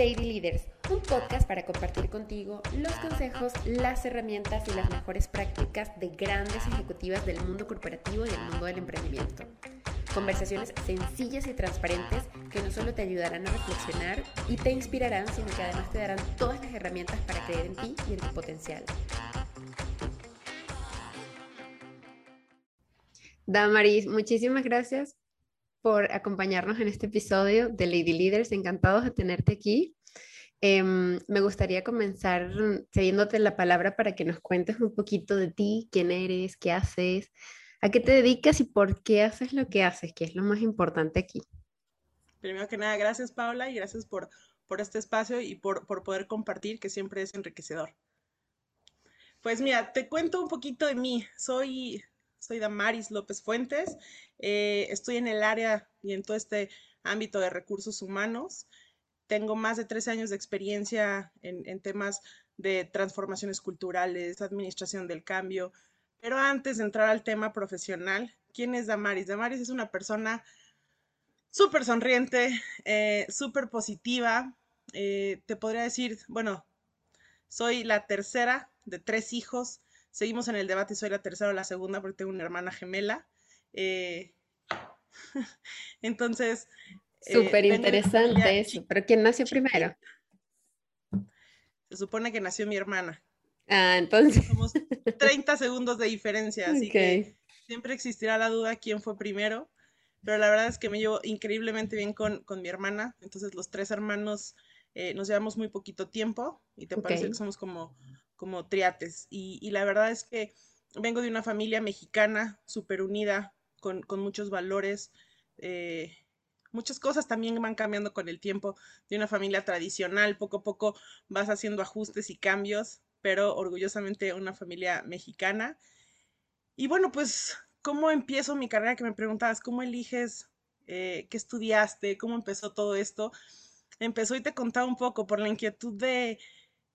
Lady Leaders, un podcast para compartir contigo los consejos, las herramientas y las mejores prácticas de grandes ejecutivas del mundo corporativo y del mundo del emprendimiento. Conversaciones sencillas y transparentes que no solo te ayudarán a reflexionar y te inspirarán, sino que además te darán todas las herramientas para creer en ti y en tu potencial. Damaris, muchísimas gracias por acompañarnos en este episodio de Lady Leaders. Encantados de tenerte aquí. Em, me gustaría comenzar cediéndote la palabra para que nos cuentes un poquito de ti, quién eres, qué haces, a qué te dedicas y por qué haces lo que haces, que es lo más importante aquí. Primero que nada, gracias Paula y gracias por, por este espacio y por, por poder compartir, que siempre es enriquecedor. Pues mira, te cuento un poquito de mí. Soy soy Damaris López Fuentes, eh, estoy en el área y en todo este ámbito de recursos humanos. Tengo más de tres años de experiencia en, temas de transformaciones culturales, administración del cambio, pero antes de entrar al tema profesional, ¿quién es Damaris? Damaris es una persona súper sonriente, eh, súper positiva. Eh, te podría decir, bueno, soy la tercera de tres hijos. Seguimos en el debate, soy la tercera o la segunda porque tengo una hermana gemela. Eh, entonces... Eh, Súper interesante eso. ¿Pero quién nació primero? Se supone que nació mi hermana. Ah, entonces. Somos 30 segundos de diferencia, así que siempre existirá la duda quién fue primero. Pero la verdad es que me llevo increíblemente bien con, mi hermana. Entonces, los tres hermanos eh, nos llevamos muy poquito tiempo y te parece que somos como como triates. Y, la verdad es que vengo de una familia mexicana súper unida, con, muchos valores. Eh, muchas cosas también van cambiando con el tiempo. De una familia tradicional, poco a poco vas haciendo ajustes y cambios, pero orgullosamente una familia mexicana. Y bueno, pues, ¿cómo empiezo mi carrera? Que me preguntabas, ¿cómo eliges? Eh, ¿Qué estudiaste? ¿Cómo empezó todo esto? Empezó y te contaba un poco por la inquietud de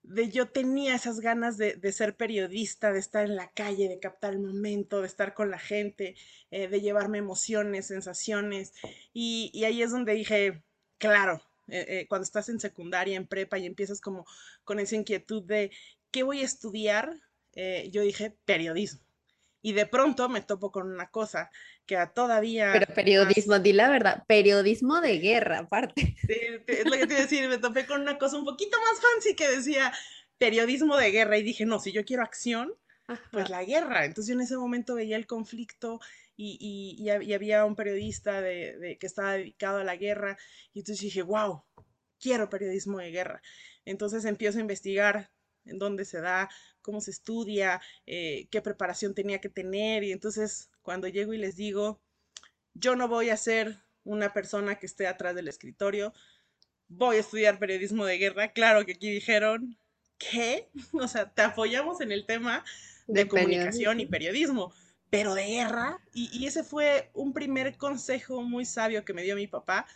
de yo tenía esas ganas de, ser periodista, de estar en la calle, de captar el momento, de estar con la gente, eh, de llevarme emociones, sensaciones. Y, ahí es donde dije, claro, eh, eh, cuando estás en secundaria, en prepa y empiezas como con esa inquietud de, ¿qué voy a estudiar? yo dije, periodismo. Y de pronto me topo con una cosa que todavía... Pero periodismo, di la verdad, periodismo de guerra, aparte. Sí, es lo que te iba a decir, me topé con una cosa un poquito más fancy que decía periodismo de guerra y dije, no, si yo quiero acción, pues la guerra. Entonces yo en ese momento veía el conflicto y, y, había un periodista de, que estaba dedicado a la guerra y entonces dije, wow, quiero periodismo de guerra. Entonces empiezo a investigar en dónde se da, cómo se estudia, eh, qué preparación tenía que tener. Y entonces cuando llego y les digo, yo no voy a ser una persona que esté atrás del escritorio, voy a estudiar periodismo de guerra. Claro que aquí dijeron, ¿qué? O sea, te apoyamos en el tema de, comunicación y periodismo, pero de guerra. Y, ese fue un primer consejo muy sabio que me dio mi papá.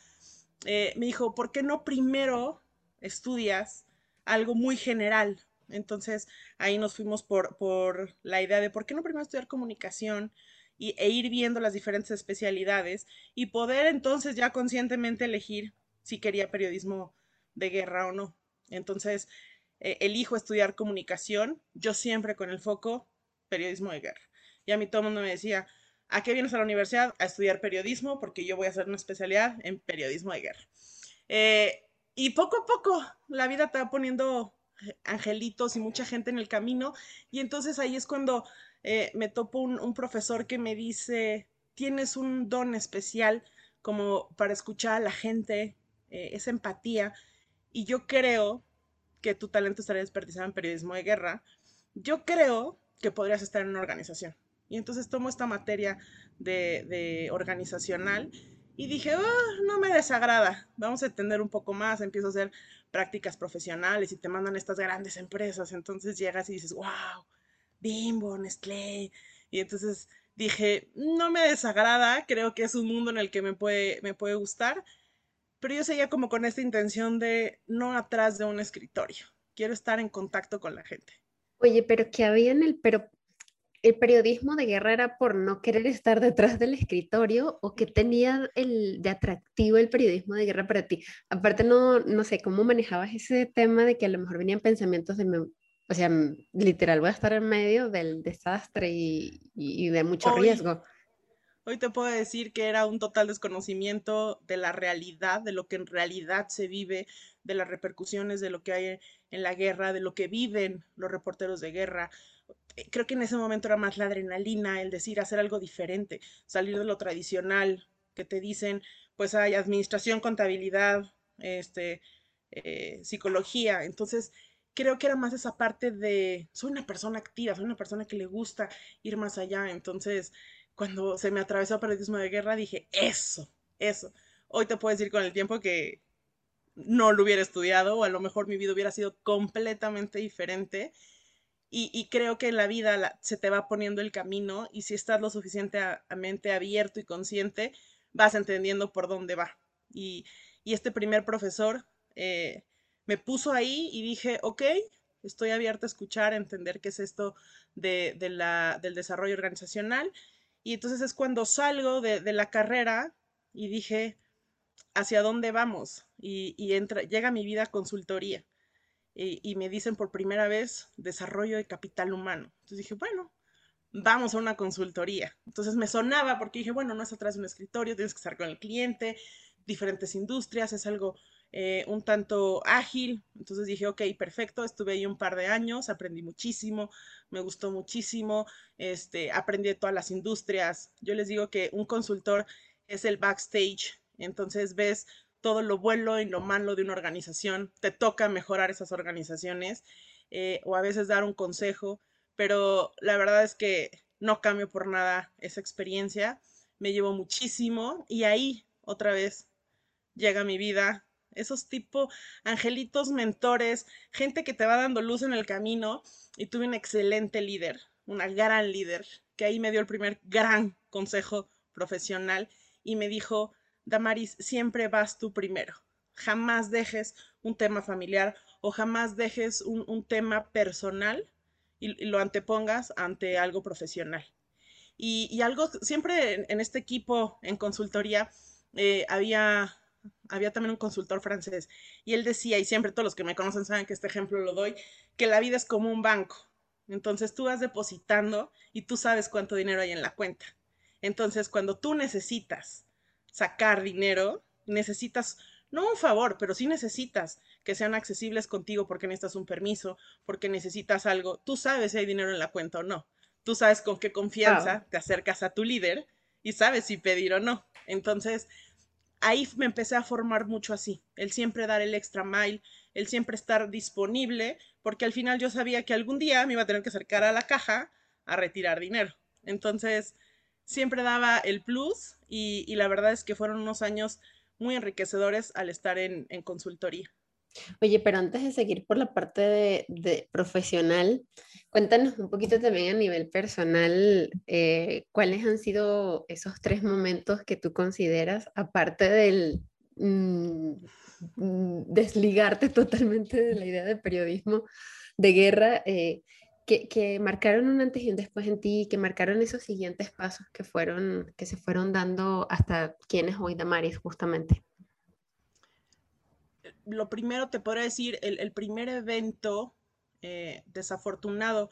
Eh, me dijo, ¿por qué no primero estudias algo muy general? Entonces ahí nos fuimos por, por la idea de por qué no primero estudiar comunicación y, e ir viendo las diferentes especialidades y poder entonces ya conscientemente elegir si quería periodismo de guerra o no. Entonces eh, elijo estudiar comunicación, yo siempre con el foco periodismo de guerra. Y a mí todo mundo me decía, ¿a qué vienes a la universidad? A estudiar periodismo porque yo voy a hacer una especialidad en periodismo de guerra. Eh, y poco a poco la vida te va poniendo angelitos y mucha gente en el camino. Y entonces ahí es cuando eh, me topo un, profesor que me dice, tienes un don especial como para escuchar a la gente, eh, esa empatía. Y yo creo que tu talento estaría desperdiciado en periodismo de guerra. Yo creo que podrías estar en una organización. Y entonces tomo esta materia de, de organizacional y dije, ah, no me desagrada, vamos a entender un poco más, empiezo a hacer prácticas profesionales y te mandan estas grandes empresas, entonces llegas y dices, wow, Bimbo, Nestlé, y entonces dije, no me desagrada, creo que es un mundo en el que me puede, me puede gustar, pero yo seguía como con esta intención de no atrás de un escritorio, quiero estar en contacto con la gente. Oye, pero ¿qué había en el, pero el periodismo de guerra era por no querer estar detrás del escritorio o qué tenía el, de atractivo el periodismo de guerra para ti? Aparte, no, no sé, ¿cómo manejabas ese tema de que a lo mejor venían pensamientos de, o sea, literal, voy a estar en medio del desastre y, y, de mucho riesgo? Hoy te puedo decir que era un total desconocimiento de la realidad, de lo que en realidad se vive, de las repercusiones de lo que hay en la guerra, de lo que viven los reporteros de guerra. Eh, creo que en ese momento era más la adrenalina, el decir hacer algo diferente, salir de lo tradicional, que te dicen, pues hay administración, contabilidad, este, eh, psicología. Entonces, creo que era más esa parte de, soy una persona activa, soy una persona que le gusta ir más allá. Entonces, cuando se me atravesó el periodismo de guerra, dije, eso, eso. Hoy te puedo decir con el tiempo que no lo hubiera estudiado o a lo mejor mi vida hubiera sido completamente diferente. Y, creo que en la vida se te va poniendo el camino y si estás lo suficientemente abierto y consciente, vas entendiendo por dónde va. Y, este primer profesor eh, me puso ahí y dije, ok, estoy abierta a escuchar, a entender qué es esto de, la, del desarrollo organizacional. Y entonces es cuando salgo de, la carrera y dije, hacia dónde vamos y, entra, llega mi vida consultoría y, me dicen por primera vez desarrollo de capital humano. Entonces dije, bueno, vamos a una consultoría. Entonces me sonaba porque dije, bueno, no es atrás de un escritorio, tienes que estar con el cliente, diferentes industrias, es algo eh, un tanto ágil. Entonces dije, ok, perfecto, estuve ahí un par de años, aprendí muchísimo, me gustó muchísimo, este, aprendí de todas las industrias. Yo les digo que un consultor es el backstage entonces ves todo lo bueno y lo malo de una organización, te toca mejorar esas organizaciones eh, o a veces dar un consejo, pero la verdad es que no cambio por nada esa experiencia, me llevo muchísimo y ahí otra vez llega mi vida, esos tipo angelitos mentores, gente que te va dando luz en el camino y tuve un excelente líder, una gran líder, que ahí me dio el primer gran consejo profesional y me dijo, Damaris, siempre vas tú primero. Jamás dejes un tema familiar o jamás dejes un, tema personal y, lo antepongas ante algo profesional. Y, algo, siempre en, este equipo, en consultoría, eh, había, había también un consultor francés y él decía, y siempre todos los que me conocen saben que este ejemplo lo doy, que la vida es como un banco. Entonces tú vas depositando y tú sabes cuánto dinero hay en la cuenta. Entonces cuando tú necesitas sacar dinero, necesitas, no un favor, pero sí necesitas que sean accesibles contigo porque necesitas un permiso, porque necesitas algo. Tú sabes si hay dinero en la cuenta o no. Tú sabes con qué confianza te acercas a tu líder y sabes si pedir o no. Entonces, ahí me empecé a formar mucho así, el siempre dar el extra mile, el siempre estar disponible, porque al final yo sabía que algún día me iba a tener que acercar a la caja a retirar dinero. Entonces, siempre daba el plus y, la verdad es que fueron unos años muy enriquecedores al estar en, consultoría. Oye, pero antes de seguir por la parte de, profesional, cuéntanos un poquito también a nivel personal, eh, cuáles han sido esos tres momentos que tú consideras, aparte del mm, mm, desligarte totalmente de la idea de periodismo de guerra, eh, que, marcaron un antes y un después en ti, que marcaron esos siguientes pasos que fueron, que se fueron dando hasta quienes hoy Damaris, justamente? Lo primero te podría decir, el, primer evento eh, desafortunado,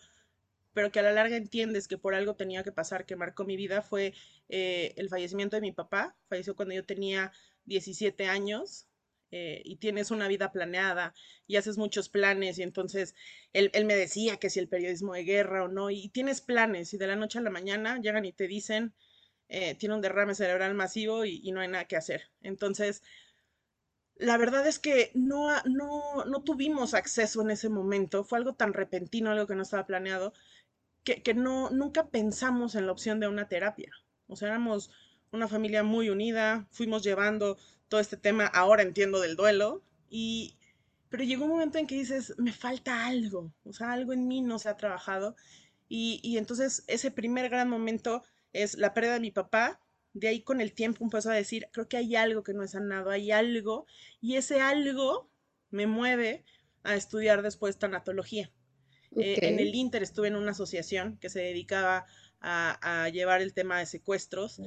pero que a la larga entiendes que por algo tenía que pasar, que marcó mi vida, fue eh, el fallecimiento de mi papá. Falleció cuando yo tenía 17 años. Eh, y tienes una vida planeada y haces muchos planes y entonces él, me decía que si el periodismo de guerra o no y tienes planes y de la noche a la mañana llegan y te dicen eh, tiene un derrame cerebral masivo y, no hay nada que hacer. Entonces, la verdad es que no, no, no tuvimos acceso en ese momento, fue algo tan repentino, algo que no estaba planeado, que, que no, nunca pensamos en la opción de una terapia. O sea, éramos una familia muy unida, fuimos llevando todo este tema, ahora entiendo del duelo, y, pero llegó un momento en que dices, me falta algo, o sea, algo en mí no se ha trabajado, y, y entonces ese primer gran momento es la pérdida de mi papá, de ahí con el tiempo empezó a decir, creo que hay algo que no he sanado, hay algo, y ese algo me mueve a estudiar después tanatología. Eh, en el Inter estuve en una asociación que se dedicaba a, llevar el tema de secuestros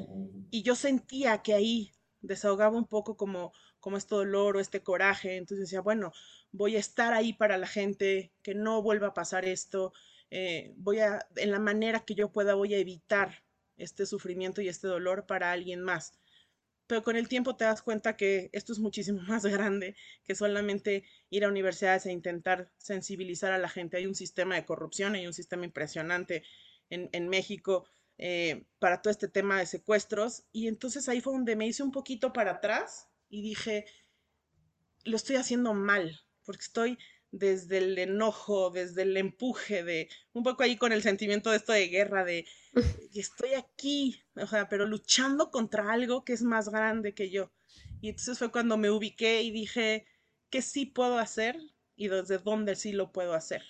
y yo sentía que ahí desahogaba un poco como, como este dolor o este coraje. Entonces decía, bueno, voy a estar ahí para la gente, que no vuelva a pasar esto, eh, voy a, en la manera que yo pueda, voy a evitar este sufrimiento y este dolor para alguien más. Pero con el tiempo te das cuenta que esto es muchísimo más grande que solamente ir a universidades e intentar sensibilizar a la gente. Hay un sistema de corrupción, hay un sistema impresionante en, México eh, para todo este tema de secuestros. Y entonces ahí fue donde me hice un poquito para atrás y dije, lo estoy haciendo mal, porque estoy desde el enojo, desde el empuje, de un poco ahí con el sentimiento de esto de guerra, de estoy aquí, o sea, pero luchando contra algo que es más grande que yo. Y entonces fue cuando me ubiqué y dije, ¿qué sí puedo hacer? Y desde dónde sí lo puedo hacer.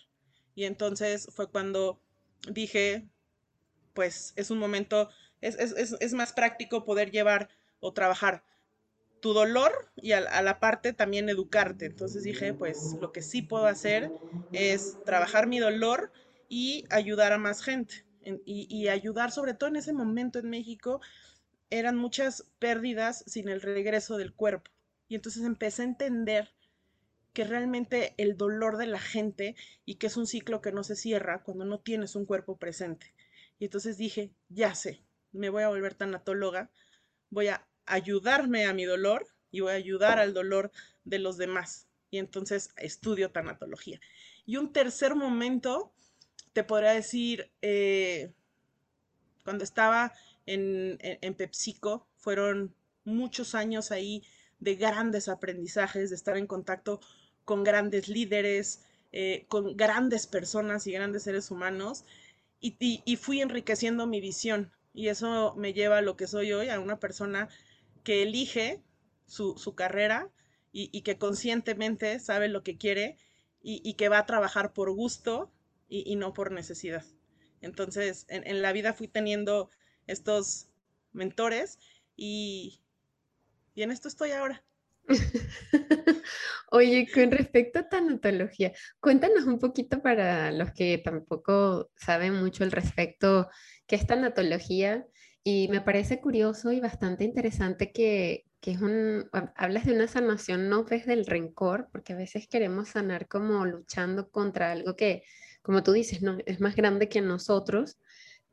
Y entonces fue cuando dije, pues es un momento, es, es más práctico poder llevar o trabajar tu dolor y a, la parte también educarte. Entonces dije, pues lo que sí puedo hacer es trabajar mi dolor y ayudar a más gente. y, y, ayudar sobre todo en ese momento en México, eran muchas pérdidas sin el regreso del cuerpo. Y entonces empecé a entender que realmente el dolor de la gente y que es un ciclo que no se cierra cuando no tienes un cuerpo presente. Y entonces dije, ya sé, me voy a volver tanatóloga, voy a ayudarme a mi dolor y voy a ayudar al dolor de los demás. Y entonces estudio tanatología. Y un tercer momento, te podría decir, eh, cuando estaba en, en, PepsiCo, fueron muchos años ahí de grandes aprendizajes, de estar en contacto con grandes líderes, eh, con grandes personas y grandes seres humanos, y, y, fui enriqueciendo mi visión. Y eso me lleva a lo que soy hoy, a una persona que elige su, carrera y, que conscientemente sabe lo que quiere y, que va a trabajar por gusto y, no por necesidad. Entonces, en, la vida fui teniendo estos mentores y, y en esto estoy ahora. Oye, con respecto a tanatología, cuéntanos un poquito para los que tampoco saben mucho al respecto, qué es tanatología y me parece curioso y bastante interesante que, que es un, hablas de una sanación no desde el rencor, porque a veces queremos sanar como luchando contra algo que, como tú dices, no, es más grande que nosotros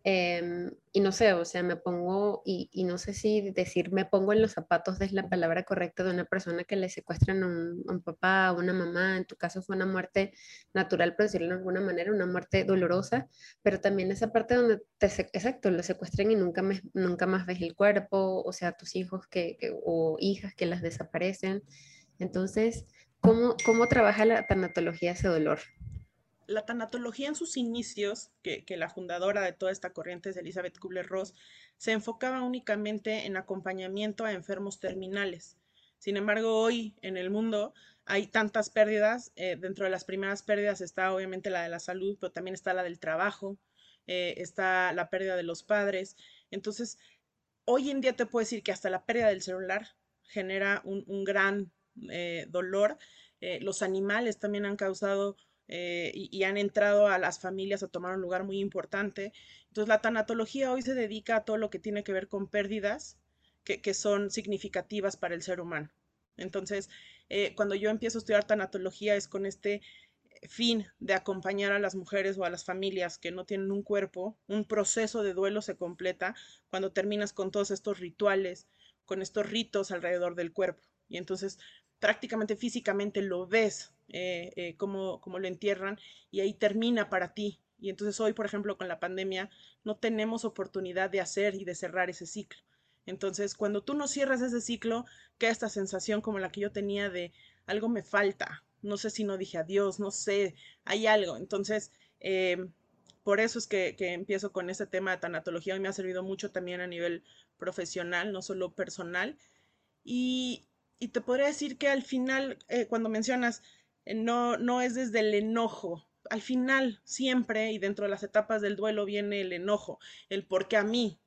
Em, y no sé, o sea, me pongo, y, y, no sé si decir me pongo en los zapatos es la palabra correcta de una persona que le secuestran a un, un papá, a una mamá, en tu caso fue una muerte natural, por decirlo de alguna manera, una muerte dolorosa, pero también esa parte donde te, exacto, lo secuestran y nunca, me, nunca más ves el cuerpo, o sea, tus hijos que, o hijas que las desaparecen. Entonces, ¿cómo, cómo trabaja la tanatología ese dolor? La tanatología en sus inicios, que, la fundadora de toda esta corriente es Elizabeth Kubler-Ross, se enfocaba únicamente en acompañamiento a enfermos terminales. Sin embargo, hoy en el mundo hay tantas pérdidas. Eh, dentro de las primeras pérdidas está obviamente la de la salud, pero también está la del trabajo, eh, está la pérdida de los padres. Entonces, hoy en día te puedo decir que hasta la pérdida del celular genera un, gran eh, dolor. los animales también han causado eh, y, han entrado a las familias a tomar un lugar muy importante. Entonces la tanatología hoy se dedica a todo lo que tiene que ver con pérdidas que, son significativas para el ser humano. Entonces, eh, cuando yo empiezo a estudiar tanatología es con este fin de acompañar a las mujeres o a las familias que no tienen un cuerpo, un proceso de duelo se completa cuando terminas con todos estos rituales, con estos ritos alrededor del cuerpo. Y entonces prácticamente físicamente lo ves eh, eh, lo entierran y ahí termina para ti. Y entonces hoy, por ejemplo, con la pandemia, no tenemos oportunidad de hacer y de cerrar ese ciclo. Entonces, cuando tú no cierras ese ciclo, queda esta sensación como la que yo tenía de algo me falta, no sé si no dije adiós, no sé, hay algo. Entonces, em, por eso es que, empiezo con este tema de tanatología y me ha servido mucho también a nivel profesional, no solo personal. Y, y te podría decir que al final, eh, cuando mencionas, eh, no, no es desde el enojo. Al final, siempre, y dentro de las etapas del duelo viene el enojo, el por qué a mí.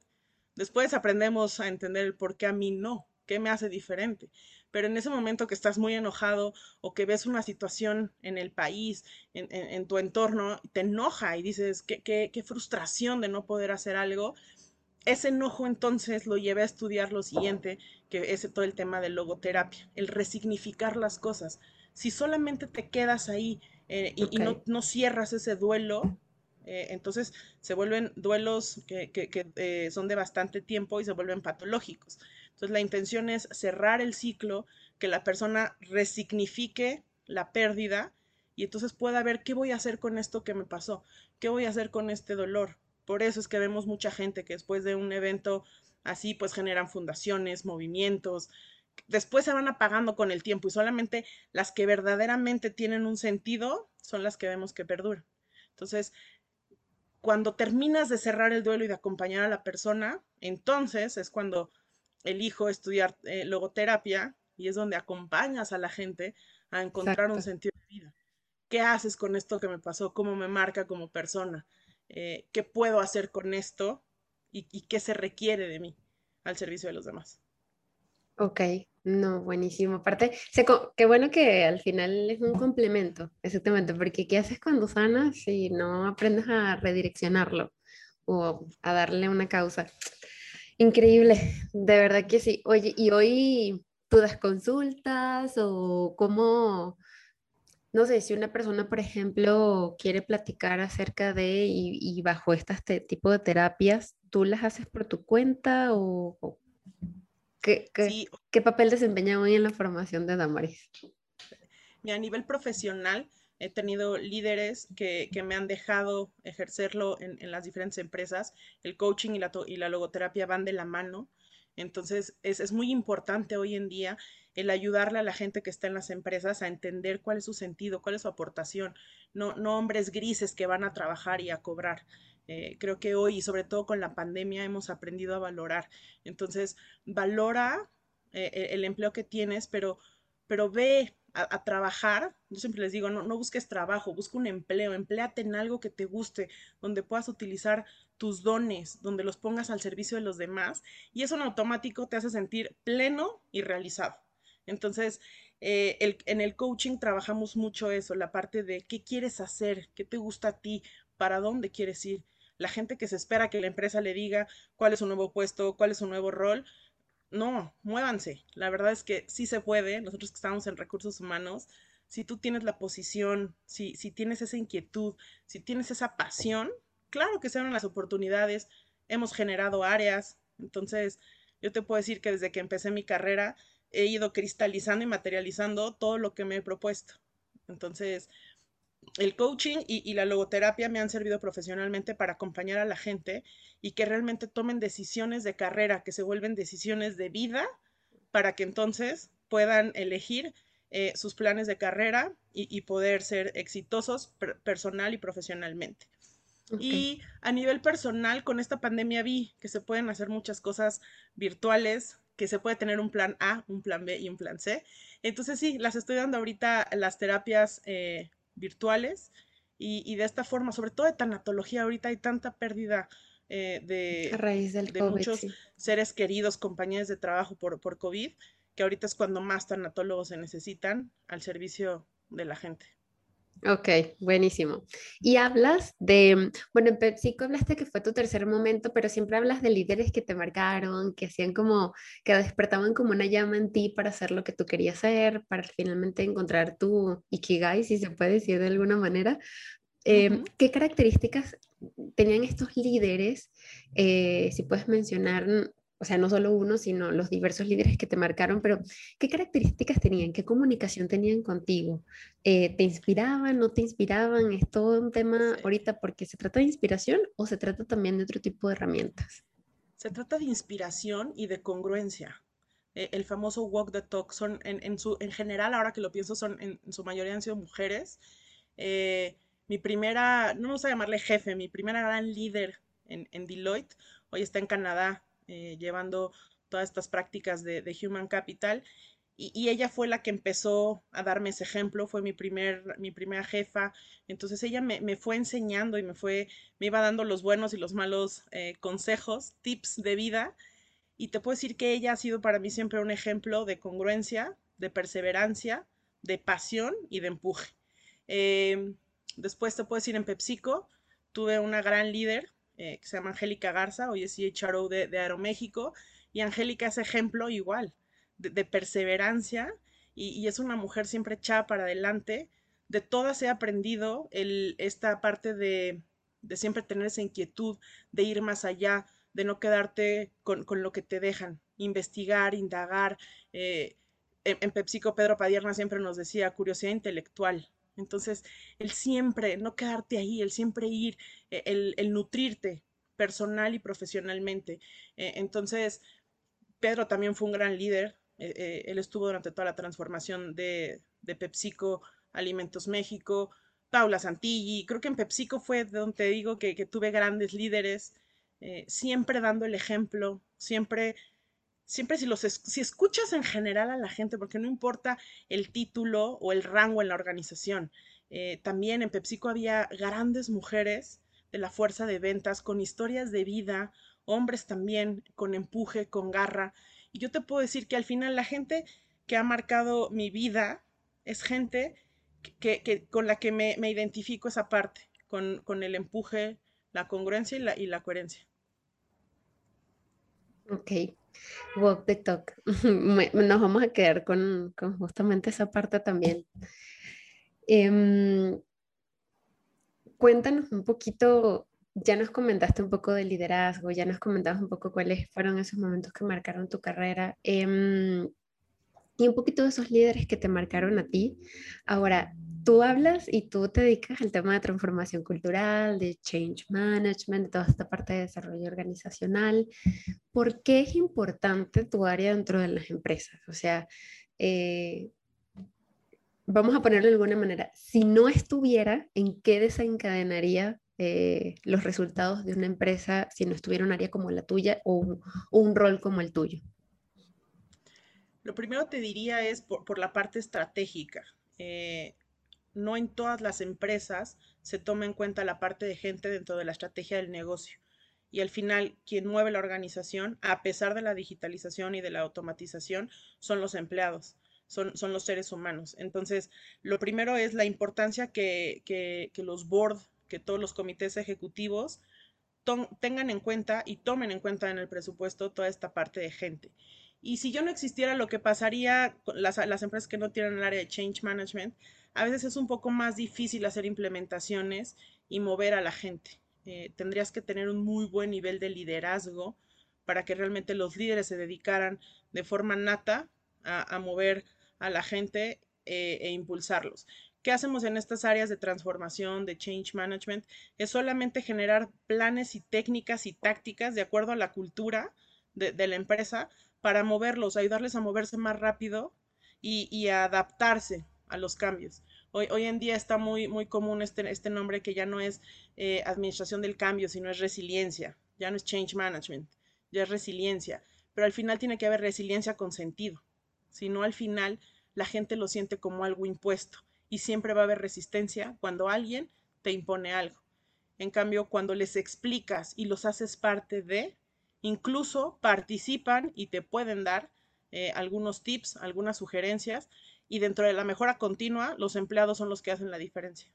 Después aprendemos a entender el por qué a mí no, qué me hace diferente. pero en ese momento que estás muy enojado o que ves una situación en el país, en, tu entorno, te enoja y dices, qué, qué, frustración de no poder hacer algo, ese enojo entonces lo llevé a estudiar lo siguiente, que es todo el tema de logoterapia, el resignificar las cosas. Si solamente te quedas ahí eh, y, no, no, cierras ese duelo, eh, entonces se vuelven duelos que, eh, son de bastante tiempo y se vuelven patológicos. Entonces la intención es cerrar el ciclo, que la persona resignifique la pérdida y entonces pueda ver qué voy a hacer con esto que me pasó, qué voy a hacer con este dolor. Por eso es que vemos mucha gente que después de un evento así pues generan fundaciones, movimientos, después se van apagando con el tiempo y solamente las que verdaderamente tienen un sentido son las que vemos que perduran. Entonces, cuando terminas de cerrar el duelo y de acompañar a la persona, entonces es cuando elijo estudiar eh, logoterapia y es donde acompañas a la gente a encontrar un sentido de vida. ¿Qué haces con esto que me pasó? ¿Cómo me marca como persona? Eh, ¿Qué puedo hacer con esto? Y, qué se requiere de mí al servicio de los demás? Ok, no, buenísimo. Aparte, qué bueno que al final es un complemento, exactamente, porque ¿qué haces cuando sanas si no aprendes a redireccionarlo o a darle una causa? Increíble, de verdad que sí. Oye, ¿y hoy tú das consultas o cómo, no sé, si una persona, por ejemplo, quiere platicar acerca de y, bajo este tipo de terapias, ¿tú las haces por tu cuenta o, qué, qué, papel desempeña hoy en la formación de Damaris? A nivel profesional, he tenido líderes que, me han dejado ejercerlo en, las diferentes empresas. El coaching y la, y la logoterapia van de la mano. Entonces, es, muy importante hoy en día el ayudarle a la gente que está en las empresas a entender cuál es su sentido, cuál es su aportación. No, no hombres grises que van a trabajar y a cobrar. Eh, creo que hoy, sobre todo con la pandemia, hemos aprendido a valorar. Entonces, valora eh, el empleo que tienes, pero, pero ve a, trabajar, yo siempre les digo, no, no busques trabajo, busca un empleo, empléate en algo que te guste, donde puedas utilizar tus dones, donde los pongas al servicio de los demás, y eso en automático te hace sentir pleno y realizado. Entonces, eh, en el coaching trabajamos mucho eso, la parte de qué quieres hacer, qué te gusta a ti, para dónde quieres ir. La gente que se espera que la empresa le diga cuál es su nuevo puesto, cuál es su nuevo rol, no, muévanse. La verdad es que sí se puede. Nosotros que estamos en recursos humanos, si tú tienes la posición, si, si tienes esa inquietud, si tienes esa pasión, claro que se abren las oportunidades. Hemos generado áreas. Entonces, yo te puedo decir que desde que empecé mi carrera he ido cristalizando y materializando todo lo que me he propuesto. Entonces, el coaching y, la logoterapia me han servido profesionalmente para acompañar a la gente y que realmente tomen decisiones de carrera, que se vuelven decisiones de vida, para que entonces puedan elegir eh, sus planes de carrera y, poder ser exitosos personal y profesionalmente. Y a nivel personal, con esta pandemia vi que se pueden hacer muchas cosas virtuales, que se puede tener un plan A, un plan B y un plan C. Entonces sí, las estoy dando ahorita las terapias eh, virtuales y, de esta forma, sobre todo de tanatología, ahorita hay tanta pérdida eh, de, raíz del de muchos seres queridos, compañeros de trabajo por, por COVID, que ahorita es cuando más tanatólogos se necesitan al servicio de la gente. Ok, buenísimo. Y hablas de, bueno, en PepsiCo hablaste que fue tu tercer momento, pero siempre hablas de líderes que te marcaron, que hacían como, que despertaban como una llama en ti para hacer lo que tú querías hacer, para finalmente encontrar tu ikigai, si se puede decir de alguna manera. Em, ¿Qué características tenían estos líderes? Eh, si puedes mencionar o sea, no solo uno, sino los diversos líderes que te marcaron, pero ¿qué características tenían? ¿Qué comunicación tenían contigo? Eh, ¿Te inspiraban? ¿No te inspiraban? ¿Es todo un tema ahorita porque se trata de inspiración o se trata también de otro tipo de herramientas? Se trata de inspiración y de congruencia. Eh, el famoso walk the talk son, en, su, en general, ahora que lo pienso, son en, su mayoría han sido mujeres. Eh, mi primera, no vamos a llamarle jefe, mi primera gran líder en, en Deloitte, hoy está en Canadá, eh, llevando todas estas prácticas de, Human Capital. Y, ella fue la que empezó a darme ese ejemplo, fue mi, primer, mi primera jefa. Entonces ella me, fue enseñando y me, fue, me iba dando los buenos y los malos eh, consejos, tips de vida. y te puedo decir que ella ha sido para mí siempre un ejemplo de congruencia, de perseverancia, de pasión y de empuje. Em, después te puedo decir en PepsiCo, tuve una gran líder eh, que se llama Angélica Garza, hoy es CHRO de, de Aeroméxico, y Angélica es ejemplo igual de, perseverancia y, es una mujer siempre echada para adelante. De todas he aprendido el, esta parte de, de siempre tener esa inquietud, de ir más allá, de no quedarte con, lo que te dejan, investigar, indagar. Eh, en, PepsiCo Pedro Padierna siempre nos decía curiosidad intelectual. Entonces, el siempre, no quedarte ahí, el siempre ir, e, el, nutrirte personal y profesionalmente. Eh, entonces, Pedro también fue un gran líder. Eh, él estuvo durante toda la transformación de, de PepsiCo Alimentos México. Paula Santilli, creo que en PepsiCo fue donde digo que, que tuve grandes líderes. Siempre dando el ejemplo, siempre, siempre si, los, si escuchas en general a la gente, porque no importa el título o el rango en la organización, eh, también en PepsiCo había grandes mujeres de la fuerza de ventas con historias de vida, hombres también con empuje, con garra. Y yo te puedo decir que al final la gente que ha marcado mi vida es gente que, con la que me, identifico esa parte, con, con, el empuje, la congruencia y la, y la coherencia. Ok, walk the talk. Nos vamos a quedar con, justamente esa parte también. Em, cuéntanos un poquito, ya nos comentaste un poco de liderazgo, ya nos comentabas un poco cuáles fueron esos momentos que marcaron tu carrera em, y un poquito de esos líderes que te marcaron a ti. Ahora, tú hablas y tú te dedicas al tema de transformación cultural, de change management, de toda esta parte de desarrollo organizacional. ¿Por qué es importante tu área dentro de las empresas? O sea, eh, vamos a ponerlo de alguna manera, si no estuviera, ¿en qué desencadenaría eh, los resultados de una empresa si no estuviera un área como la tuya o un, rol como el tuyo? Lo primero te diría es por, la parte estratégica. Eh, no en todas las empresas se toma en cuenta la parte de gente dentro de la estrategia del negocio. Y al final, quien mueve la organización, a pesar de la digitalización y de la automatización, son los empleados, son, son los seres humanos. Entonces, lo primero es la importancia que, que, los board, que todos los comités ejecutivos tengan en cuenta y tomen en cuenta en el presupuesto toda esta parte de gente. Y si yo no existiera, lo que pasaría, las, las empresas que no tienen el área de change management, a veces es un poco más difícil hacer implementaciones y mover a la gente. Eh, tendrías que tener un muy buen nivel de liderazgo para que realmente los líderes se dedicaran de forma nata a, mover a la gente eh, e impulsarlos. ¿Qué hacemos en estas áreas de transformación, de change management? Es solamente generar planes y técnicas y tácticas de acuerdo a la cultura de, la empresa para moverlos, ayudarles a moverse más rápido y, y a adaptarse a los cambios. Hoy, hoy en día está muy, muy común este, este nombre que ya no es eh, administración del cambio, sino es resiliencia, ya no es change management, ya es resiliencia, pero al final tiene que haber resiliencia con sentido, si no al final la gente lo siente como algo impuesto y siempre va a haber resistencia cuando alguien te impone algo. En cambio, cuando les explicas y los haces parte de, incluso participan y te pueden dar eh, algunos tips, algunas sugerencias y dentro de la mejora continua, los empleados son los que hacen la diferencia.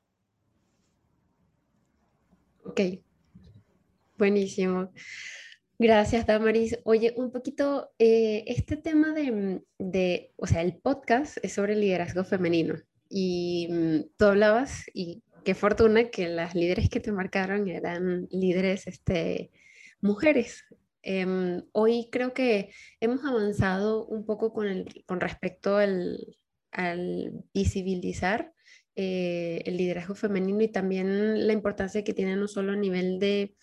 Ok, buenísimo. Gracias, Damaris. Oye, un poquito, eh, este tema de, de, o sea, el podcast es sobre liderazgo femenino y mm, tú hablabas y qué fortuna que las líderes que te marcaron eran líderes, este, mujeres. Em, hoy creo que hemos avanzado un poco con, el, con respecto al, al visibilizar eh, el liderazgo femenino y también la importancia que tiene no solo a nivel de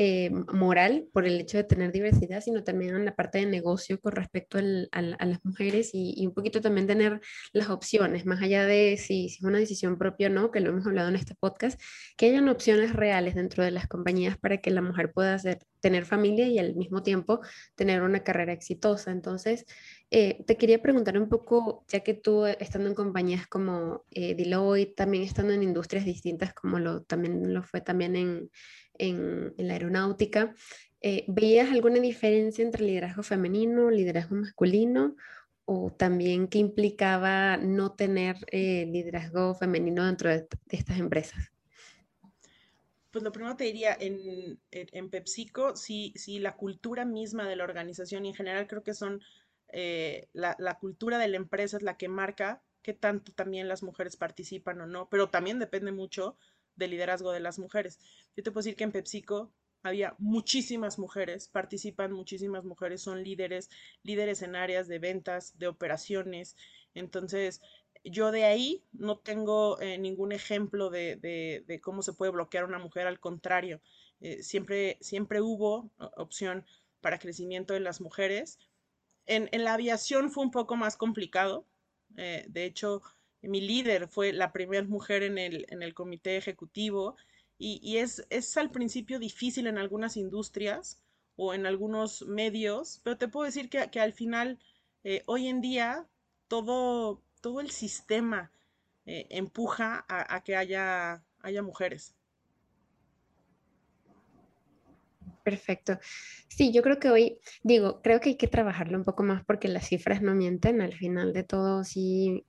eh, moral por el hecho de tener diversidad, sino también en la parte de negocio con respecto a, las mujeres y, un poquito también tener las opciones, más allá de si, es una decisión propia o no, que lo hemos hablado en este podcast, que hayan opciones reales dentro de las compañías para que la mujer pueda hacer, tener familia y al mismo tiempo tener una carrera exitosa. Entonces, eh, te quería preguntar un poco, ya que tú estando en compañías como eh, Deloitte, también estando en industrias distintas como lo, también lo fue también en, en, la aeronáutica. Eh, ¿Veías alguna diferencia entre liderazgo femenino, liderazgo masculino? ¿O también qué implicaba no tener eh, liderazgo femenino dentro de, estas empresas? Pues lo primero te diría, en, en, PepsiCo, sí, sí, la cultura misma de la organización y en general creo que son, eh, la, la, cultura de la empresa es la que marca qué tanto también las mujeres participan o no, pero también depende mucho del liderazgo de las mujeres. Yo te puedo decir que en PepsiCo había muchísimas mujeres, participan muchísimas mujeres, son líderes, líderes en áreas de ventas, de operaciones. Entonces, yo de ahí no tengo eh, ningún ejemplo de, cómo se puede bloquear a una mujer, al contrario, eh, siempre, siempre hubo opción para crecimiento en las mujeres. En, en la aviación fue un poco más complicado, eh, de hecho, mi líder fue la primera mujer en el, en el comité ejecutivo y, es, es, al principio difícil en algunas industrias o en algunos medios, pero te puedo decir que, que al final, eh, hoy en día, todo, todo el sistema eh, empuja a, a, que haya, haya mujeres. Perfecto. Sí, yo creo que hoy, digo, creo que hay que trabajarlo un poco más porque las cifras no mienten. Al final de todo, sí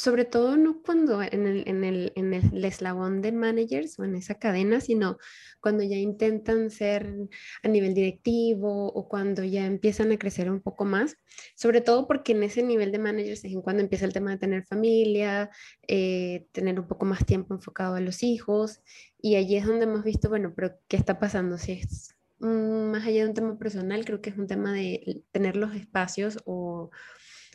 sobre todo no cuando en el, en, el, en el, eslabón de managers o en esa cadena, sino cuando ya intentan ser a nivel directivo o cuando ya empiezan a crecer un poco más, sobre todo porque en ese nivel de managers es cuando empieza el tema de tener familia, eh, tener un poco más tiempo enfocado a los hijos y allí es donde hemos visto, bueno, pero ¿qué está pasando? Si es más allá de un tema personal, creo que es un tema de tener los espacios o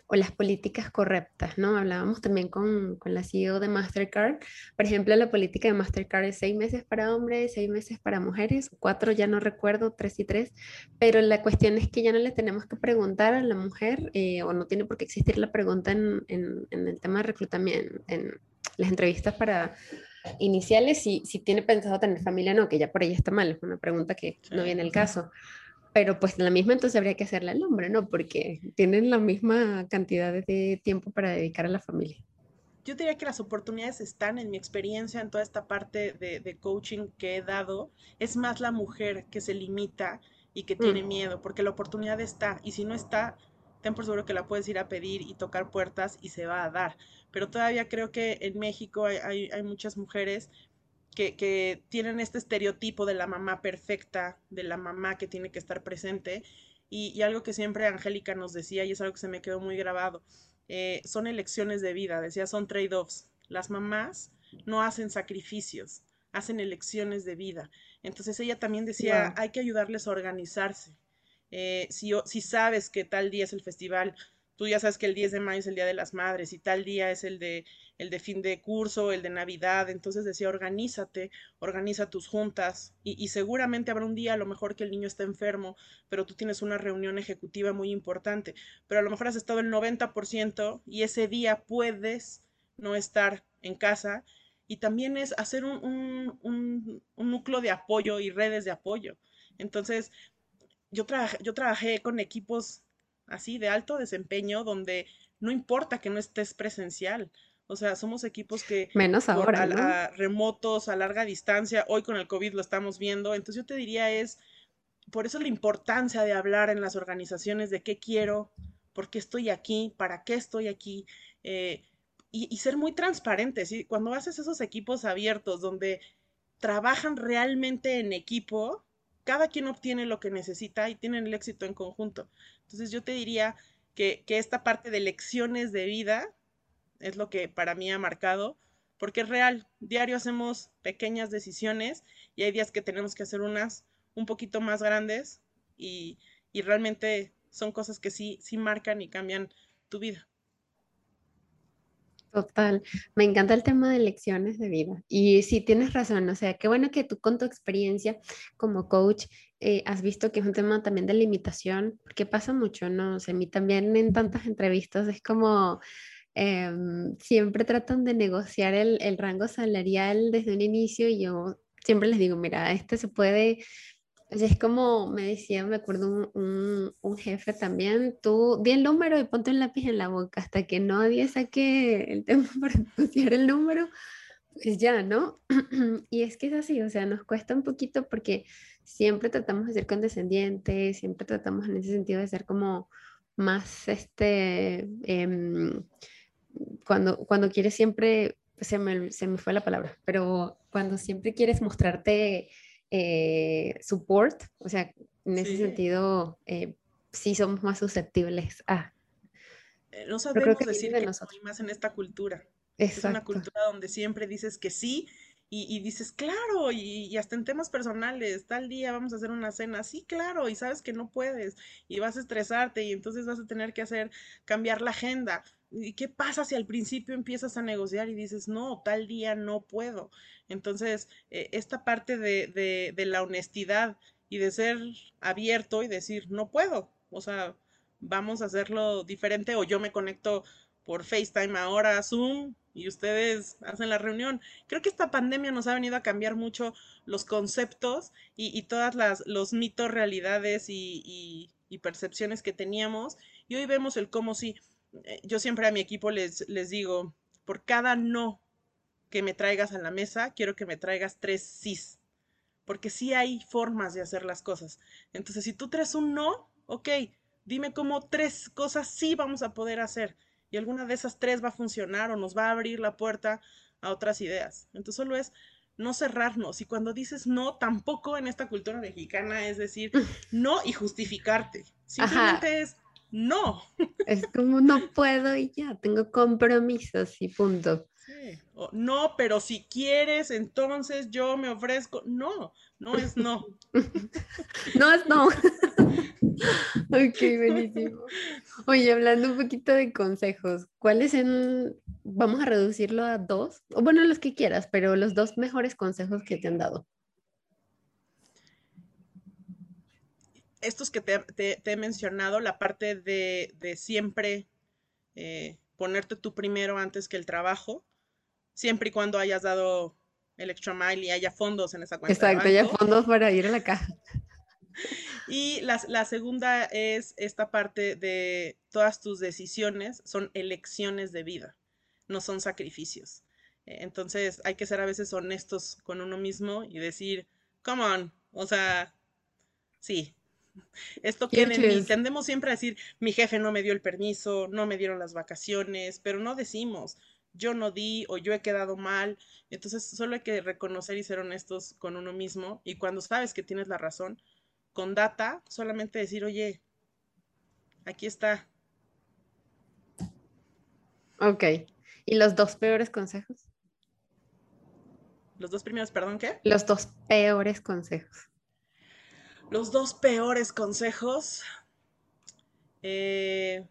o las políticas correctas, ¿no? Hablábamos también con, con, la CEO de Mastercard. Por ejemplo, la política de Mastercard es seis meses para hombres, seis meses para mujeres, cuatro ya no recuerdo, tres y tres, pero la cuestión es que ya no le tenemos que preguntar a la mujer, eh, o no tiene por qué existir la pregunta en, en, en el tema de reclutamiento, en las entrevistas para iniciales, si, si tiene pensado tener familia o no, que ya por ahí está mal, es una pregunta que no viene el caso pero pues la misma entonces habría que hacerla al hombre, ¿no? Porque tienen la misma cantidad de tiempo para dedicar a la familia. Yo diría que las oportunidades están en mi experiencia en toda esta parte de, coaching que he dado. Es más la mujer que se limita y que tiene mm. miedo, porque la oportunidad está, y si no está, ten por seguro que la puedes ir a pedir y tocar puertas y se va a dar. Pero todavía creo que en México hay, hay muchas mujeres que, tienen este estereotipo de la mamá perfecta, de la mamá que tiene que estar presente. Y, algo que siempre Angélica nos decía, y es algo que se me quedó muy grabado, eh, son elecciones de vida, decía, son trade-offs. Las mamás no hacen sacrificios, hacen elecciones de vida. Entonces ella también decía, hay que ayudarles a organizarse. Eh, si, si sabes que tal día es el festival, tú ya sabes que el 10 de mayo es el Día de las Madres y tal día es el de, el de fin de curso, el de Navidad, entonces decía, organízate, organiza tus juntas y, y, seguramente habrá un día a lo mejor que el niño está enfermo, pero tú tienes una reunión ejecutiva muy importante, pero a lo mejor has estado el 90% y ese día puedes no estar en casa y también es hacer un, un, un, un núcleo de apoyo y redes de apoyo. Entonces, yo, yo trabajé con equipos así de alto desempeño donde no importa que no estés presencial. O sea, somos equipos que menos ahora, a, remotos, a larga distancia, hoy con el COVID lo estamos viendo. Entonces yo te diría es, por eso la importancia de hablar en las organizaciones de qué quiero, por qué estoy aquí, para qué estoy aquí, eh, y, y, ser muy transparentes. ¿sí? Cuando haces esos equipos abiertos donde trabajan realmente en equipo, cada quien obtiene lo que necesita y tienen el éxito en conjunto. Entonces yo te diría que, esta parte de lecciones de vida es lo que para mí ha marcado, porque es real. Diario hacemos pequeñas decisiones y hay días que tenemos que hacer unas un poquito más grandes y, y realmente son cosas que sí, sí marcan y cambian tu vida. Total, me encanta el tema de lecciones de vida. Y sí, tienes razón, o sea, qué bueno que tú con tu experiencia como coach eh, has visto que es un tema también de limitación, porque pasa mucho, ¿no? O sea, a mí también en tantas entrevistas es como em, siempre tratan de negociar el, el rango salarial desde un inicio y yo siempre les digo, mira, este se puede es como me decía, me acuerdo un, un, jefe también, tú di el número y ponte un lápiz en la boca hasta que nadie saque el tema para estudiar el número, pues ya, ¿no? y es que es así, o sea, nos cuesta un poquito porque siempre tratamos de ser condescendientes, siempre tratamos en ese sentido de ser como más, este, em, cuando, cuando quieres siempre, se me, se me, fue la palabra, pero cuando siempre quieres mostrarte eh, support, o sea, en ese sentido, eh, sí somos más susceptibles a... Eh, no sabemos decir que nosotros. más en esta cultura. Es una cultura donde siempre dices que sí y, dices, claro, y, hasta en temas personales, tal día vamos a hacer una cena, sí, claro, y sabes que no puedes y vas a estresarte y entonces vas a tener que hacer, cambiar la agenda. ¿Y qué pasa si al principio empiezas a negociar y dices, no, tal día no puedo? Entonces, eh, esta parte de, de, la honestidad y de ser abierto y decir, no puedo, o sea, vamos a hacerlo diferente o yo me conecto por FaceTime ahora, Zoom, y ustedes hacen la reunión. Creo que esta pandemia nos ha venido a cambiar mucho los conceptos y, y todas las los mitos, realidades y, y, percepciones que teníamos. Y hoy vemos el cómo sí. Yo siempre a mi equipo les, les digo, por cada no que me traigas a la mesa, quiero que me traigas tres sís. Porque sí hay formas de hacer las cosas. Entonces, si tú traes un no, ok, dime cómo tres cosas sí vamos a poder hacer y alguna de esas tres va a funcionar o nos va a abrir la puerta a otras ideas. Entonces solo es no cerrarnos y cuando dices no, tampoco en esta cultura mexicana es decir no y justificarte. Simplemente es no. Es como no puedo y ya, tengo compromisos y punto. Sí. no, pero si quieres, entonces yo me ofrezco. No, no es no. no es no. ok, buenísimo. Oye, hablando un poquito de consejos, ¿cuáles en, vamos a reducirlo a dos? O bueno, los que quieras, pero los dos mejores consejos que te han dado. Estos que te, he mencionado, la parte de, siempre eh, ponerte tú primero antes que el trabajo, siempre y cuando hayas dado el extra mile y haya fondos en esa cuenta. Exacto, haya fondos para ir a la caja. Y la, segunda es esta parte de todas tus decisiones son elecciones de vida, no son sacrificios. Eh, entonces hay que ser a veces honestos con uno mismo y decir, come on, o sea, sí, esto que Tendemos siempre a decir, mi jefe no me dio el permiso, no me dieron las vacaciones, pero no decimos, yo no di o yo he quedado mal. Entonces solo hay que reconocer y ser honestos con uno mismo y cuando sabes que tienes la razón, con data, solamente decir, oye, aquí está. Ok. ¿Y los dos peores consejos? Los dos primeros, perdón, ¿qué? Los dos peores consejos. Los dos peores consejos. Eh,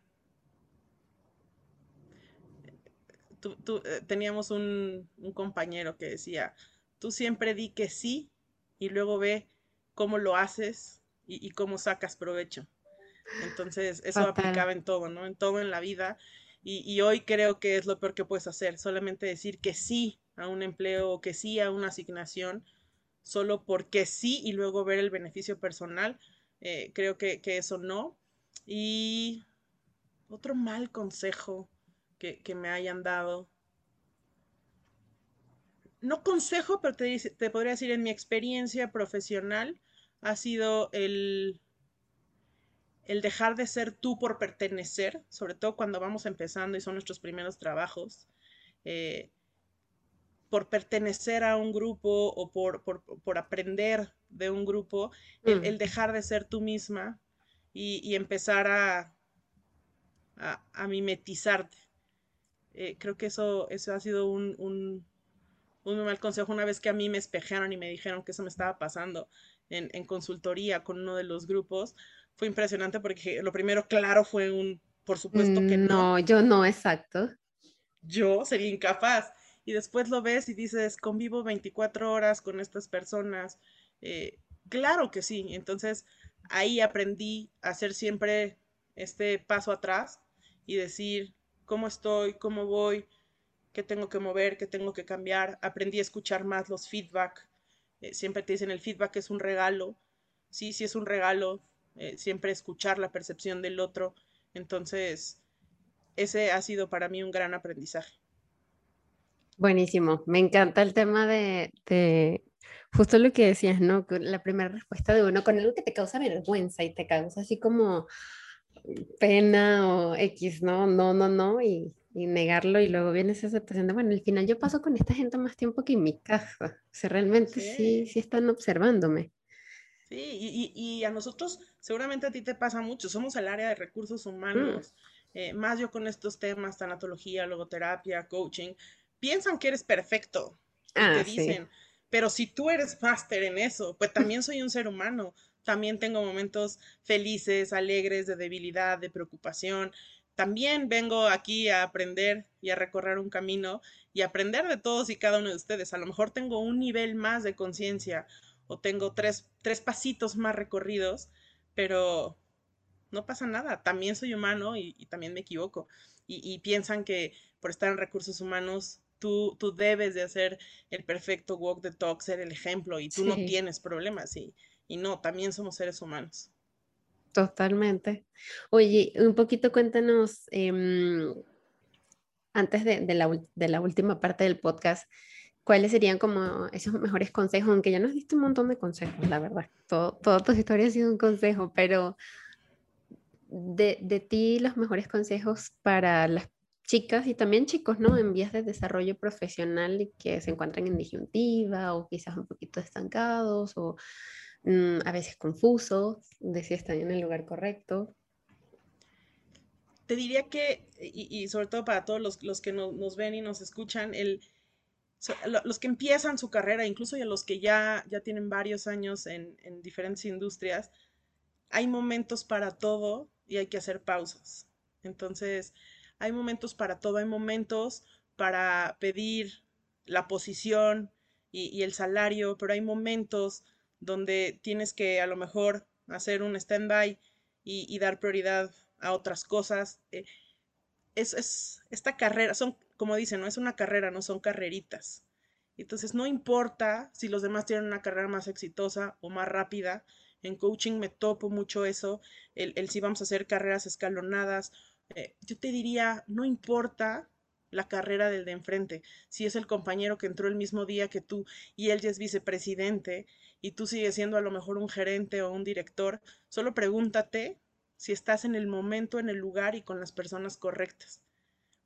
eh, teníamos un, un compañero que decía, tú siempre di que sí y luego ve cómo lo haces y, cómo sacas provecho. Entonces, eso aplicaba en todo, ¿no? En todo en la vida. Y, hoy creo que es lo peor que puedes hacer, solamente decir que sí a un empleo o que sí a una asignación, solo porque sí y luego ver el beneficio personal. Eh, creo que, eso no. Y otro mal consejo que, que me hayan dado no consejo, pero te, te, podría decir en mi experiencia profesional, ha sido el, el dejar de ser tú por pertenecer, sobre todo cuando vamos empezando y son nuestros primeros trabajos, eh, por pertenecer a un grupo o por, aprender de un grupo, el, mm. dejar de ser tú misma y, empezar a, a, mimetizarte. Eh, creo que eso, eso ha sido un un mal consejo una vez que a mí me espejaron y me dijeron que eso me estaba pasando en, consultoría con uno de los grupos. Fue impresionante porque lo primero, claro, fue un, por supuesto que no. No, yo no, exacto. Yo sería incapaz. Y después lo ves y dices, convivo 24 horas con estas personas. Eh, claro que sí. Entonces ahí aprendí a hacer siempre este paso atrás y decir cómo estoy, cómo voy, qué tengo que mover, qué tengo que cambiar. Aprendí a escuchar más los feedback. Eh, siempre te dicen el feedback es un regalo. Sí, sí es un regalo. Eh, siempre escuchar la percepción del otro. Entonces, ese ha sido para mí un gran aprendizaje. Buenísimo, me encanta el tema de, de justo lo que decías, ¿no? La primera respuesta de uno con algo que te causa vergüenza y te causa así como pena o X, ¿no? No, no, no, y, y negarlo y luego viene esa aceptación de, bueno, al final yo paso con esta gente más tiempo que en mi casa, o sea, realmente sí, sí, están observándome. Sí, y, y, y, a nosotros, seguramente a ti te pasa mucho, somos el área de recursos humanos, mm. eh, más yo con estos temas, tanatología, logoterapia, coaching, piensan que eres perfecto, ah, te dicen, pero si tú eres máster en eso, pues también soy un ser humano, también tengo momentos felices, alegres, de debilidad, de preocupación. También vengo aquí a aprender y a recorrer un camino y aprender de todos y cada uno de ustedes. A lo mejor tengo un nivel más de conciencia o tengo tres, tres pasitos más recorridos, pero no pasa nada. También soy humano y, también me equivoco. Y, piensan que por estar en recursos humanos Tú, tú, debes de hacer el perfecto walk the talk, ser el ejemplo y tú no tienes problemas. Y, y no, también somos seres humanos. Totalmente. Oye, un poquito cuéntanos, em, antes de, la, última parte del podcast, ¿cuáles serían como esos mejores consejos? Aunque ya nos diste un montón de consejos, la verdad. Todo, toda tu historia ha sido un consejo, pero de, de ti los mejores consejos para las chicas y también chicos, ¿no? En vías de desarrollo profesional y que se encuentran en disyuntiva o quizás un poquito estancados o Mm, a veces confuso de si están en el lugar correcto. Te diría que, y, sobre todo para todos los, que nos ven y nos escuchan, el, los que empiezan su carrera, incluso ya los que ya, ya tienen varios años en, en diferentes industrias, hay momentos para todo y hay que hacer pausas. Entonces, hay momentos para todo, hay momentos para pedir la posición y, el salario, pero hay momentos donde tienes que a lo mejor hacer un stand-by y, dar prioridad a otras cosas. Eh, es, esta carrera, son, como dicen, no es una carrera, no son carreritas. Entonces, no importa si los demás tienen una carrera más exitosa o más rápida. En coaching me topo mucho eso, el, si vamos a hacer carreras escalonadas. Eh, yo te diría, no importa la carrera del de enfrente. Si es el compañero que entró el mismo día que tú y él ya es vicepresidente y tú sigues siendo a lo mejor un gerente o un director, solo pregúntate si estás en el momento, en el lugar y con las personas correctas.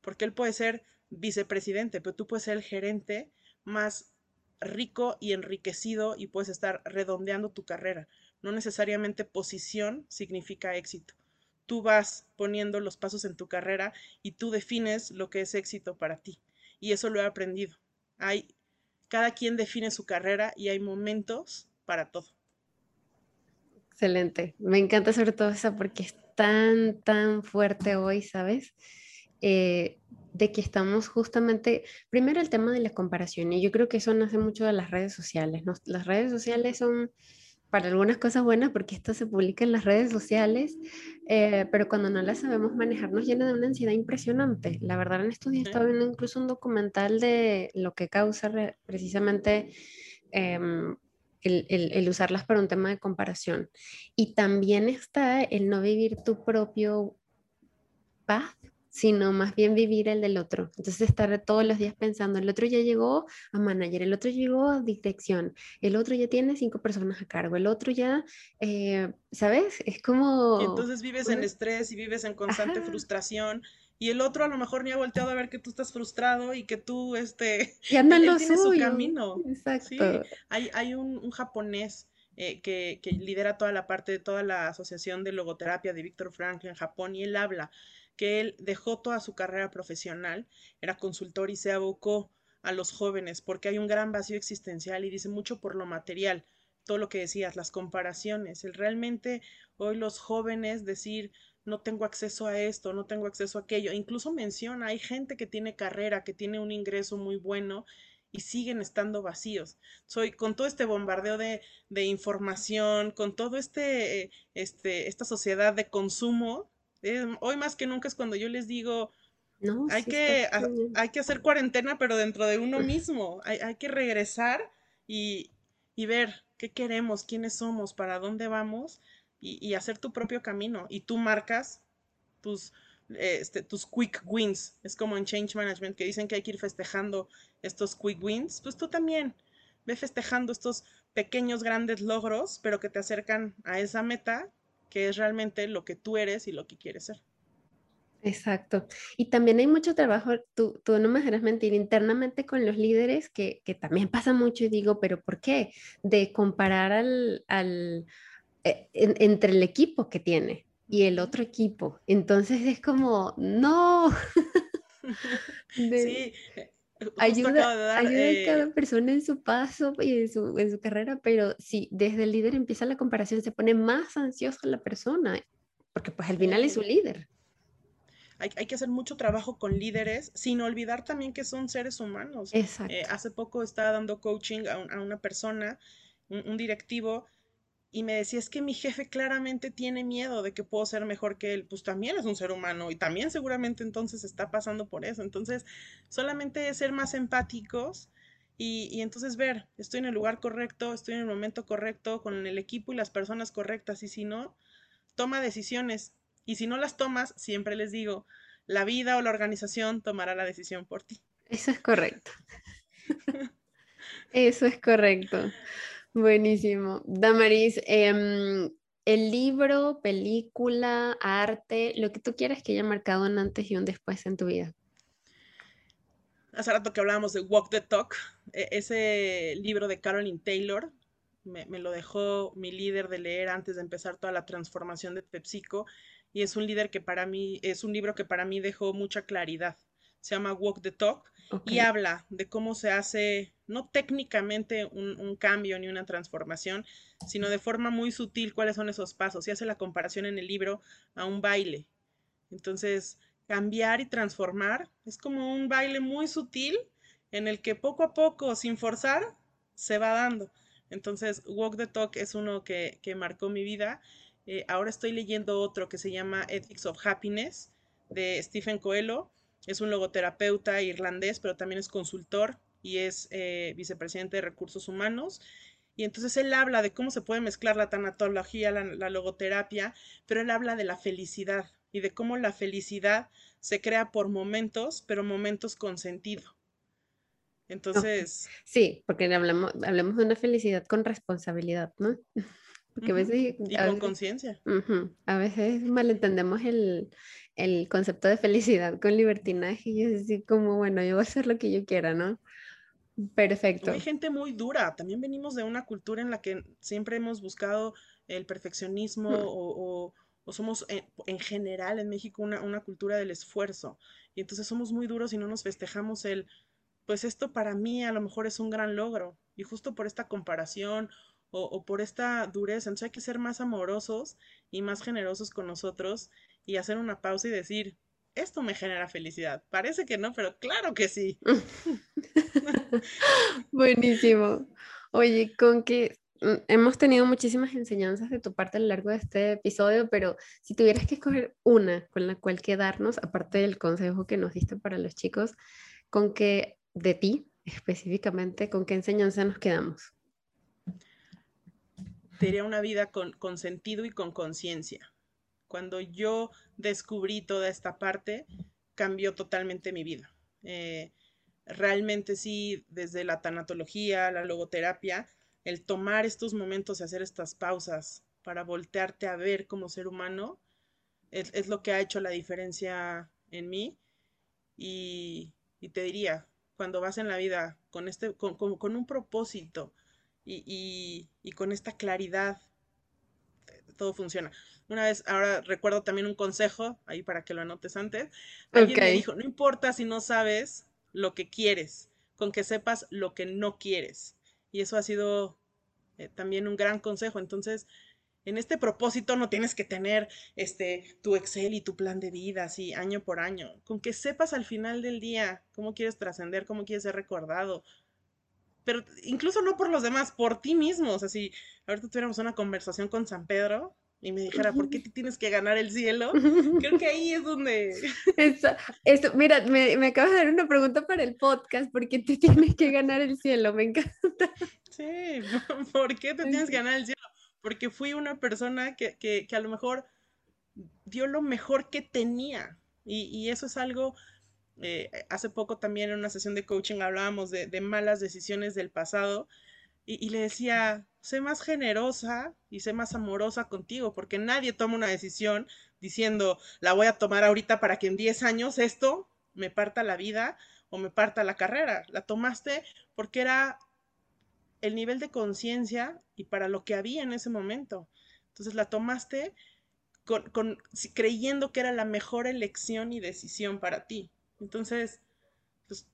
Porque él puede ser vicepresidente, pero tú puedes ser el gerente más rico y enriquecido y puedes estar redondeando tu carrera. No necesariamente posición significa éxito. Tú vas poniendo los pasos en tu carrera y tú defines lo que es éxito para ti. Y eso lo he aprendido. Hay cada quien define su carrera y hay momentos para todo. Excelente. Me encanta sobre todo esa porque es tan, tan fuerte hoy, ¿sabes? Eh, de que estamos justamente, primero el tema de la comparación, y yo creo que eso nace mucho de las redes sociales. Las redes sociales son para algunas cosas buenas porque esto se publica en las redes sociales, eh, pero cuando no las sabemos manejar nos llena de una ansiedad impresionante. La verdad, en estos días estaba viendo incluso un documental de lo que causa precisamente em, el, el, usarlas para un tema de comparación. Y también está el no vivir tu propio paz sino más bien vivir el del otro. Entonces estar todos los días pensando, el otro ya llegó a manager, el otro llegó a dirección, el otro ya tiene cinco personas a cargo, el otro ya, eh, ¿sabes? Es como... Y entonces vives en estrés y vives en constante frustración y el otro a lo mejor ni ha volteado a ver que tú estás frustrado y que tú, este, y andan él, tiene su camino. Exacto. hay, hay un, un japonés eh, que, que, lidera toda la parte de toda la asociación de logoterapia de Víctor Frank en Japón y él habla que él dejó toda su carrera profesional, era consultor y se abocó a los jóvenes porque hay un gran vacío existencial y dice mucho por lo material, todo lo que decías, las comparaciones, el realmente hoy los jóvenes decir no tengo acceso a esto, no tengo acceso a aquello, incluso menciona, hay gente que tiene carrera, que tiene un ingreso muy bueno y siguen estando vacíos. Soy con todo este bombardeo de, de información, con todo este, eh, este, esta sociedad de consumo, hoy más que nunca es cuando yo les digo, no, hay, que, hay que hacer cuarentena, pero dentro de uno mismo. Hay, hay que regresar y, y, ver qué queremos, quiénes somos, para dónde vamos y, y, hacer tu propio camino. Y tú marcas tus, este, tus quick wins. Es como en Change Management que dicen que hay que ir festejando estos quick wins. Pues tú también ve festejando estos pequeños, grandes logros, pero que te acercan a esa meta que es realmente lo que tú eres y lo que quieres ser. Exacto. Y también hay mucho trabajo, tú, tú no me dejarás mentir, internamente con los líderes, que, que, también pasa mucho y digo, pero ¿por qué? De comparar al, al eh, entre el equipo que tiene y el otro equipo. Entonces es como, no. sí. Ayuda, ayuda a cada eh persona en su paso y en su, en su carrera, pero si desde el líder empieza la comparación, se pone más ansiosa la persona, porque pues al final es su líder. Hay, hay, que hacer mucho trabajo con líderes, sin olvidar también que son seres humanos. Exacto. Eh, hace poco estaba dando coaching a, a una persona, un, un directivo, y me decía, es que mi jefe claramente tiene miedo de que puedo ser mejor que él, pues también es un ser humano y también seguramente entonces está pasando por eso. Entonces, solamente ser más empáticos y, y, entonces ver, estoy en el lugar correcto, estoy en el momento correcto, con el equipo y las personas correctas y si no, toma decisiones. Y si no las tomas, siempre les digo, la vida o la organización tomará la decisión por ti. Eso es correcto. Eso es correcto. Buenísimo. Damaris, em, el libro, película, arte, lo que tú quieras que haya marcado un antes y un después en tu vida. Hace rato que hablábamos de Walk the Talk, e, ese libro de Caroline Taylor, me, me, lo dejó mi líder de leer antes de empezar toda la transformación de PepsiCo y es un líder que para mí, es un libro que para mí dejó mucha claridad. Se llama Walk the Talk y habla de cómo se hace, no técnicamente un, cambio ni una transformación, sino de forma muy sutil cuáles son esos pasos. Y hace la comparación en el libro a un baile. Entonces, cambiar y transformar es como un baile muy sutil en el que poco a poco, sin forzar, se va dando. Entonces, Walk the Talk es uno que, marcó mi vida. Eh, ahora estoy leyendo otro que se llama Ethics of Happiness de Stephen Coelho es un logoterapeuta irlandés, pero también es consultor y es eh, vicepresidente de recursos humanos. Y entonces él habla de cómo se puede mezclar la tanatología, la, logoterapia, pero él habla de la felicidad y de cómo la felicidad se crea por momentos, pero momentos con sentido. Entonces. Sí, porque hablamos, hablamos de una felicidad con responsabilidad, ¿no? Porque a veces, y con conciencia. a veces malentendemos el, el, concepto de felicidad con libertinaje y es así como, bueno, yo voy a hacer lo que yo quiera, ¿no? Perfecto. Hay gente muy dura. También venimos de una cultura en la que siempre hemos buscado el perfeccionismo o, o, somos en, general en México una, una cultura del esfuerzo. Y entonces somos muy duros y no nos festejamos el, pues esto para mí a lo mejor es un gran logro. Y justo por esta comparación o, por esta dureza. Entonces hay que ser más amorosos y más generosos con nosotros y hacer una pausa y decir, esto me genera felicidad. Parece que no, pero claro que sí. Buenísimo. Oye, con que mm, hemos tenido muchísimas enseñanzas de tu parte a lo largo de este episodio, pero si tuvieras que escoger una con la cual quedarnos, aparte del consejo que nos diste para los chicos, con que de ti específicamente, ¿con qué enseñanza nos quedamos? Sería una vida con, sentido y con conciencia. Cuando yo descubrí toda esta parte, cambió totalmente mi vida. Eh, realmente sí, desde la tanatología, la logoterapia, el tomar estos momentos y hacer estas pausas para voltearte a ver como ser humano, es, lo que ha hecho la diferencia en mí. Y, te diría, cuando vas en la vida con, este, con un propósito, y, con esta claridad todo funciona. Una vez, ahora recuerdo también un consejo, ahí para que lo anotes antes. Alguien me dijo, no importa si no sabes lo que quieres, con que sepas lo que no quieres. Y eso ha sido eh, también un gran consejo. Entonces, en este propósito no tienes que tener este tu Excel y tu plan de vida así año por año. Con que sepas al final del día cómo quieres trascender, cómo quieres ser recordado, pero incluso no por los demás, por ti mismo. O sea, si ahorita tuviéramos una conversación con San Pedro y me dijera, ¿por qué tienes que ganar el cielo? Creo que ahí es donde... Esto, mira, me, me, acabas de dar una pregunta para el podcast, ¿por qué te tienes que ganar el cielo? Me encanta. Sí, ¿por qué te tienes que ganar el cielo? Porque fui una persona que, que, que a lo mejor dio lo mejor que tenía Y, eso es algo, eh, hace poco también en una sesión de coaching hablábamos de, malas decisiones del pasado y, le decía, sé más generosa y sé más amorosa contigo, porque nadie toma una decisión diciendo, la voy a tomar ahorita para que en 10 años esto me parta la vida o me parta la carrera. La tomaste porque era el nivel de conciencia y para lo que había en ese momento. Entonces la tomaste creyendo que era la mejor elección y decisión para ti. Entonces, pues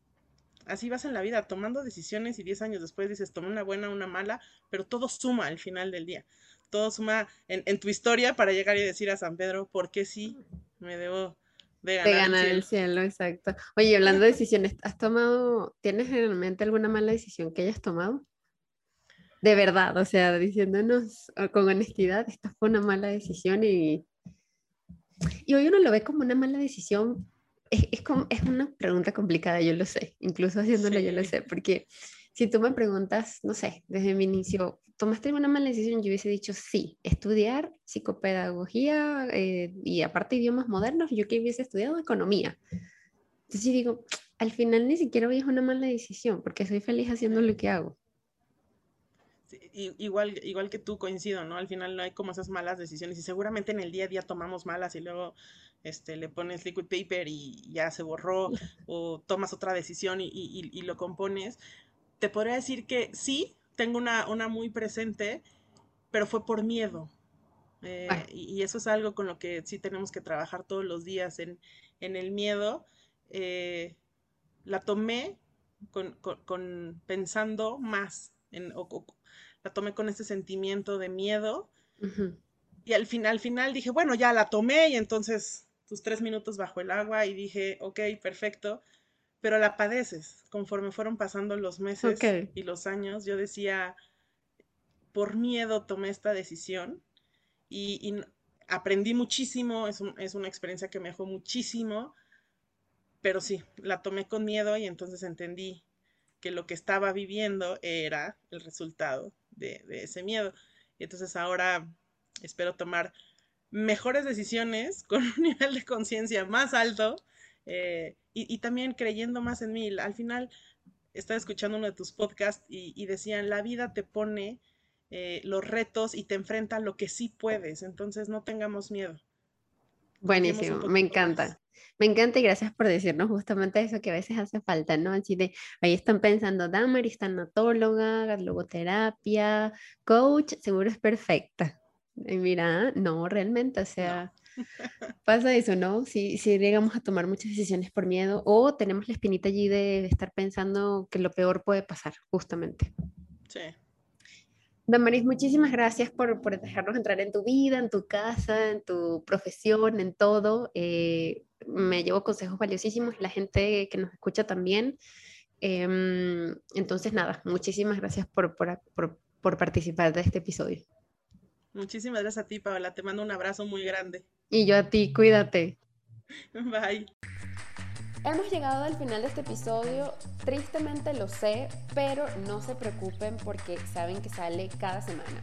así vas en la vida, tomando decisiones y 10 años después dices, tomé una buena, una mala, pero todo suma al final del día. Todo suma en, tu historia para llegar y decir a San Pedro, ¿por qué sí me debo de ganar, el, cielo. exacto. Oye, hablando de decisiones, ¿has tomado, tienes en mente alguna mala decisión que hayas tomado? De verdad, o sea, diciéndonos con honestidad, esta fue una mala decisión y, y hoy uno lo ve como una mala decisión es, como, es una pregunta complicada, yo lo sé, incluso haciéndolo yo lo sé, porque si tú me preguntas, no sé, desde mi inicio, ¿tomaste una mala decisión? Yo hubiese dicho sí, estudiar psicopedagogía eh, y aparte idiomas modernos, yo que hubiese estudiado economía. Entonces yo digo, al final ni siquiera hoy es una mala decisión, porque soy feliz haciendo lo que hago. igual, igual que tú coincido, ¿no? Al final no hay como esas malas decisiones y seguramente en el día a día tomamos malas y luego este, le pones liquid paper y ya se borró, o tomas otra decisión y, lo compones. Te podría decir que sí, tengo una, una muy presente, pero fue por miedo. Eh, y, eso es algo con lo que sí tenemos que trabajar todos los días en, el miedo. Eh, la tomé con, pensando más, en, la tomé con ese sentimiento de miedo. Y al final, al final dije, bueno, ya la tomé y entonces tus tres minutos bajo el agua y dije, ok, perfecto, pero la padeces. Conforme fueron pasando los meses y los años, yo decía, por miedo tomé esta decisión y, aprendí muchísimo, es, es una experiencia que me dejó muchísimo, pero sí, la tomé con miedo y entonces entendí que lo que estaba viviendo era el resultado de, de ese miedo. Y entonces ahora espero tomar mejores decisiones con un nivel de conciencia más alto eh, y, también creyendo más en mí. Al final, estaba escuchando uno de tus podcasts y, decían, la vida te pone eh, los retos y te enfrenta a lo que sí puedes, entonces no tengamos miedo. Buenísimo, me encanta. Me encanta y gracias por decirnos justamente eso que a veces hace falta, ¿no? Así de, ahí están pensando, Damaris, tanatóloga, logoterapia, coach, seguro es perfecta. Y mira, no, realmente, o sea, pasa eso, ¿no? Si, si llegamos a tomar muchas decisiones por miedo o tenemos la espinita allí de, estar pensando que lo peor puede pasar, justamente. Sí. Damaris, muchísimas gracias por, por, dejarnos entrar en tu vida, en tu casa, en tu profesión, en todo. Eh, me llevo consejos valiosísimos y la gente que nos escucha también. Em, entonces, nada, muchísimas gracias por, por, por participar de este episodio. Muchísimas gracias a ti, Paola. Te mando un abrazo muy grande. Y yo a ti, cuídate. Bye. Hemos llegado al final de este episodio. Tristemente lo sé, pero no se preocupen porque saben que sale cada semana.